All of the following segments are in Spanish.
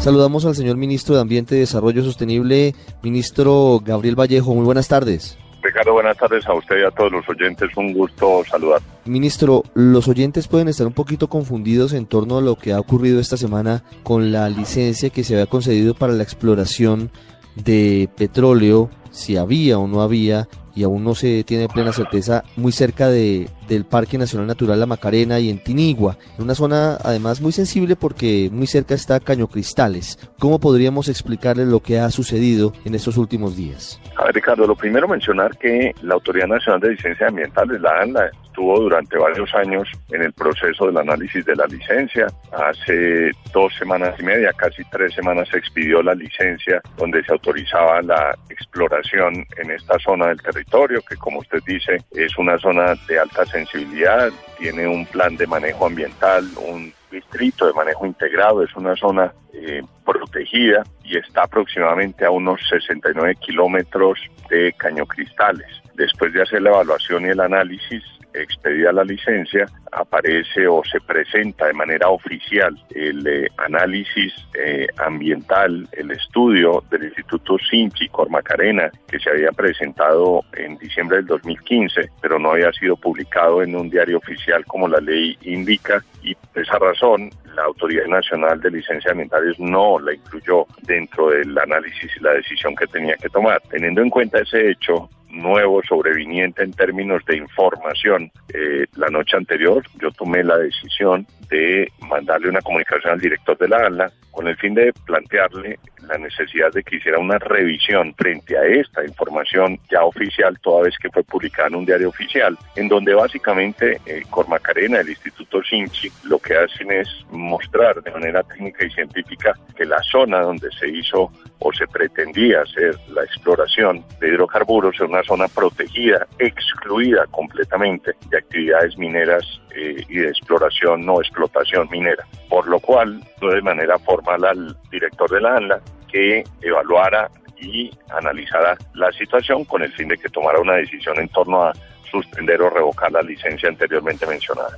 Saludamos al señor ministro de Ambiente y Desarrollo Sostenible, ministro Gabriel Vallejo. Muy buenas tardes. Ricardo, buenas tardes a usted y a todos los oyentes. Un gusto saludar. Ministro, los oyentes pueden estar un poquito confundidos en torno a lo que ha ocurrido esta semana con la licencia que se había concedido para la exploración de petróleo, si había o no había, y aún no se tiene plena certeza, muy cerca de, del Parque Nacional Natural La Macarena y en Tinigua, en una zona además muy sensible porque muy cerca está Caño Cristales. ¿Cómo podríamos explicarle lo que ha sucedido en estos últimos días? A ver, Ricardo, lo primero mencionar que la Autoridad Nacional de Licencias Ambientales, la ANLA, estuvo durante varios años en el proceso del análisis de la licencia. Hace dos semanas y media, casi tres semanas, se expidió la licencia donde se autorizaba la exploración en esta zona del territorio, que como usted dice, es una zona de alta sensibilidad, tiene un plan de manejo ambiental, un distrito de manejo integrado, es una zona eh, protegida y está aproximadamente a unos 69 kilómetros de Caño Cristales. Después de hacer la evaluación y el análisis, expedida la licencia, aparece o se presenta de manera oficial el eh, análisis eh, ambiental, el estudio del Instituto Sinchi Cormacarena, que se había presentado en diciembre del 2015, pero no había sido publicado en un diario oficial como la ley indica, y por esa razón la Autoridad Nacional de Licencias Ambientales no la incluyó dentro del análisis y la decisión que tenía que tomar. Teniendo en cuenta ese hecho, nuevo sobreviniente en términos de información. Eh, la noche anterior yo tomé la decisión de mandarle una comunicación al director de la ALA con el fin de plantearle la necesidad de que hiciera una revisión frente a esta información ya oficial, toda vez que fue publicada en un diario oficial, en donde básicamente eh, Cormacarena, el Instituto Sinchi, lo que hacen es mostrar de manera técnica y científica que la zona donde se hizo o se pretendía hacer la exploración de hidrocarburos es una zona protegida, excluida completamente de actividades mineras eh, y de exploración no explotación minera. Por lo cual, de manera formal al director de la ANLA que evaluara y analizara la situación con el fin de que tomara una decisión en torno a suspender o revocar la licencia anteriormente mencionada.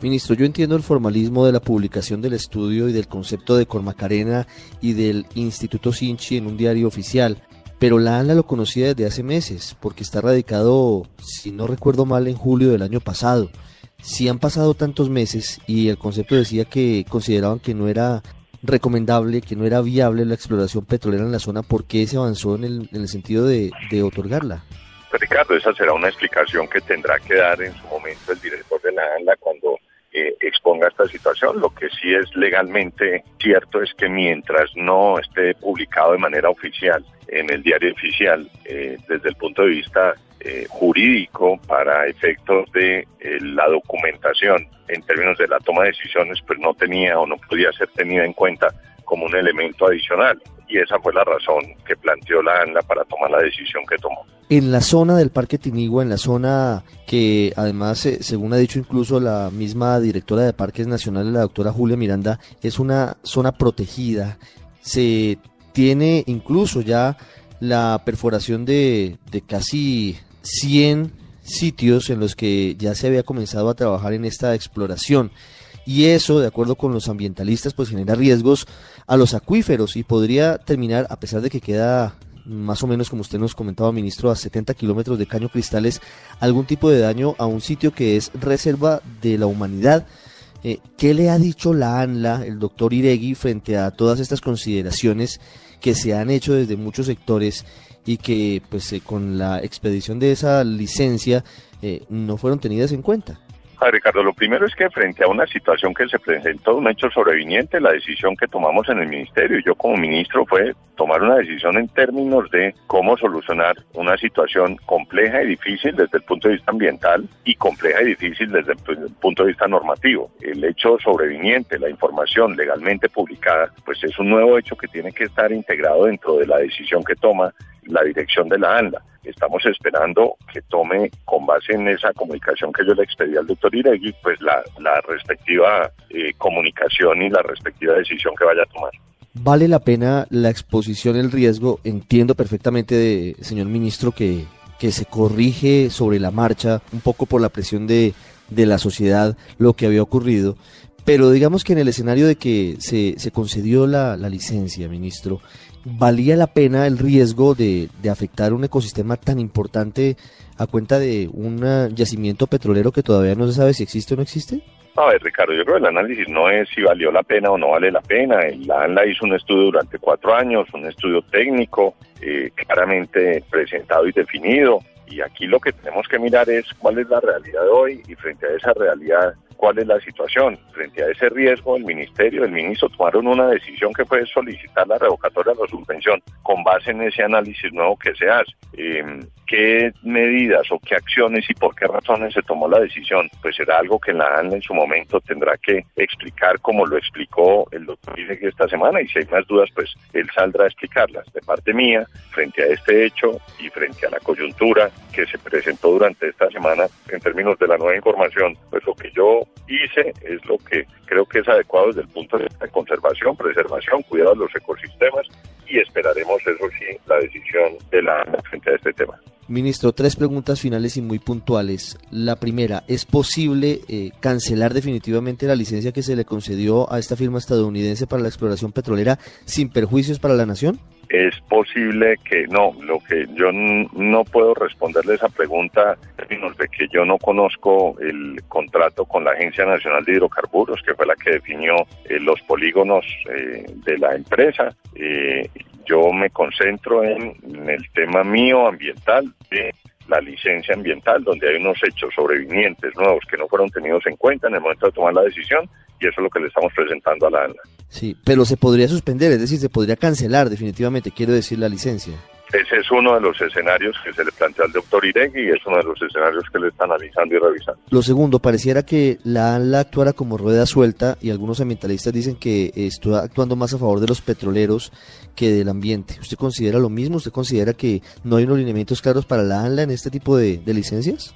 Ministro, yo entiendo el formalismo de la publicación del estudio y del concepto de Cormacarena y del Instituto Sinchi en un diario oficial, pero la ANLA lo conocía desde hace meses, porque está radicado, si no recuerdo mal, en julio del año pasado. Si han pasado tantos meses y el concepto decía que consideraban que no era recomendable, que no era viable la exploración petrolera en la zona, ¿por qué se avanzó en el, en el sentido de, de otorgarla? Ricardo, esa será una explicación que tendrá que dar en su momento el director de la ANLA cuando exponga esta situación. Lo que sí es legalmente cierto es que mientras no esté publicado de manera oficial en el diario oficial, eh, desde el punto de vista eh, jurídico para efectos de la documentación en términos de la toma de decisiones, pues no tenía o no podía ser tenida en cuenta como un elemento adicional. Y esa fue la razón que planteó la ANLA para tomar la decisión que tomó. En la zona del Parque Tinigua, en la zona que además, eh, según ha dicho incluso la misma directora de Parques Nacionales, la doctora Julia Miranda, es una zona protegida. Se tiene incluso ya la perforación de, de casi 100 sitios en los que ya se había comenzado a trabajar en esta exploración y eso, de acuerdo con los ambientalistas, pues genera riesgos a los acuíferos y podría terminar, a pesar de que queda más o menos como usted nos comentaba, ministro, a 70 kilómetros de Caño Cristales, algún tipo de daño a un sitio que es reserva de la humanidad. Eh, ¿Qué le ha dicho la ANLA, el doctor Iregui, frente a todas estas consideraciones que se han hecho desde muchos sectores y que pues eh, con la expedición de esa licencia eh, no fueron tenidas en cuenta? A Ricardo, lo primero es que frente a una situación que se presentó, un hecho sobreviniente, la decisión que tomamos en el ministerio, yo como ministro, fue tomar una decisión en términos de cómo solucionar una situación compleja y difícil desde el punto de vista ambiental y compleja y difícil desde el punto de vista normativo. El hecho sobreviniente, la información legalmente publicada, pues es un nuevo hecho que tiene que estar integrado dentro de la decisión que toma la dirección de la ANLA. Estamos esperando que tome, con base en esa comunicación que yo le expedí al doctor Iregui, pues la, respectiva eh, comunicación y la respectiva decisión que vaya a tomar. ¿Vale la pena la exposición, el riesgo? Entiendo perfectamente, de, señor ministro, que, que se corrige sobre la marcha, un poco por la presión de, de la sociedad, lo que había ocurrido. Pero digamos que en el escenario de que se, se concedió la, la licencia, ministro, ¿valía la pena el riesgo de, de, afectar un ecosistema tan importante a cuenta de un yacimiento petrolero que todavía no se sabe si existe o no existe? A ver, Ricardo, yo creo que el análisis no es si valió la pena o no vale la pena. La ANLA hizo un estudio durante cuatro años, un estudio técnico, eh, claramente presentado y definido. Y aquí lo que tenemos que mirar es cuál es la realidad de hoy y frente a esa realidad cuál es la situación. Frente a ese riesgo, el ministerio, el ministro tomaron una decisión que fue solicitar la revocatoria de la suspensión con base en ese análisis nuevo que se hace. Eh, ¿Qué medidas o qué acciones y por qué razones se tomó la decisión? Pues será algo que la ANLA en su momento tendrá que explicar como lo explicó el doctor Iregui esta semana y si hay más dudas, pues él saldrá a explicarlas. De parte mía, frente a este hecho y frente a la coyuntura que se presentó durante esta semana en términos de la nueva información, pues lo que yo hice es lo que creo que es adecuado desde el punto de vista de conservación, preservación, cuidado de los ecosistemas y esperaremos, eso sí, la decisión de la frente a este tema. Ministro, tres preguntas finales y muy puntuales. La primera, ¿es posible eh, cancelar definitivamente la licencia que se le concedió a esta firma estadounidense para la exploración petrolera sin perjuicios para la nación? es posible que no, lo que yo no puedo responderle esa pregunta en términos de que yo no conozco el contrato con la Agencia Nacional de Hidrocarburos, que fue la que definió eh, los polígonos eh, de la empresa. Yo me concentro en, en, el tema mío ambiental de la licencia ambiental, donde hay unos hechos sobrevinientes nuevos que no fueron tenidos en cuenta en el momento de tomar la decisión y eso es lo que le estamos presentando a la ANLA. Sí, pero se podría suspender, es decir, se podría cancelar definitivamente, quiero decir, la licencia. Ese es uno de los escenarios que se le plantea al doctor Iregui y es uno de los escenarios que le está analizando y revisando. Lo segundo, pareciera que la ANLA actuara como rueda suelta y algunos ambientalistas dicen que está actuando más a favor de los petroleros que del ambiente. ¿Usted considera lo mismo? ¿Usted considera que no hay unos lineamientos claros para la ANLA en este tipo de, de licencias?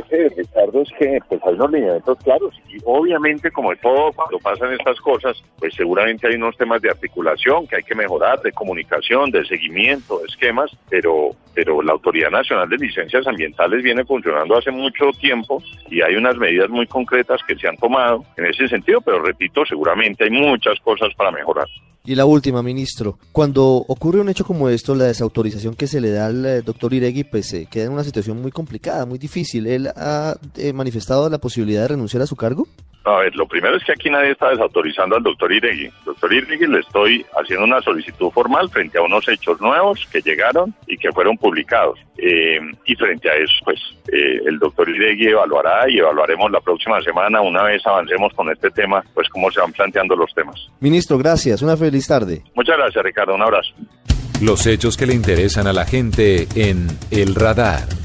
Parece, Ricardo, es que pues hay unos lineamientos claros y obviamente como todo cuando pasan estas cosas, pues seguramente hay unos temas de articulación que hay que mejorar, de comunicación, de seguimiento, de esquemas, pero pero la Autoridad Nacional de Licencias Ambientales viene funcionando hace mucho tiempo y hay unas medidas muy concretas que se han tomado en ese sentido, pero repito, seguramente hay muchas cosas para mejorar. Y la última, ministro. Cuando ocurre un hecho como esto, la desautorización que se le da al eh, doctor Iregui, pues se queda en una situación muy complicada, muy difícil. ¿Él ha eh, manifestado la posibilidad de renunciar a su cargo? A ver, lo primero es que aquí nadie está desautorizando al doctor Iregui. Doctor Iregui le estoy haciendo una solicitud formal frente a unos hechos nuevos que llegaron y que fueron publicados. Eh, y frente a eso, pues eh, el doctor Iregui evaluará y evaluaremos la próxima semana, una vez avancemos con este tema, pues cómo se van planteando los temas. Ministro, gracias. Una feliz tarde. Muchas gracias, Ricardo. Un abrazo. Los hechos que le interesan a la gente en El Radar.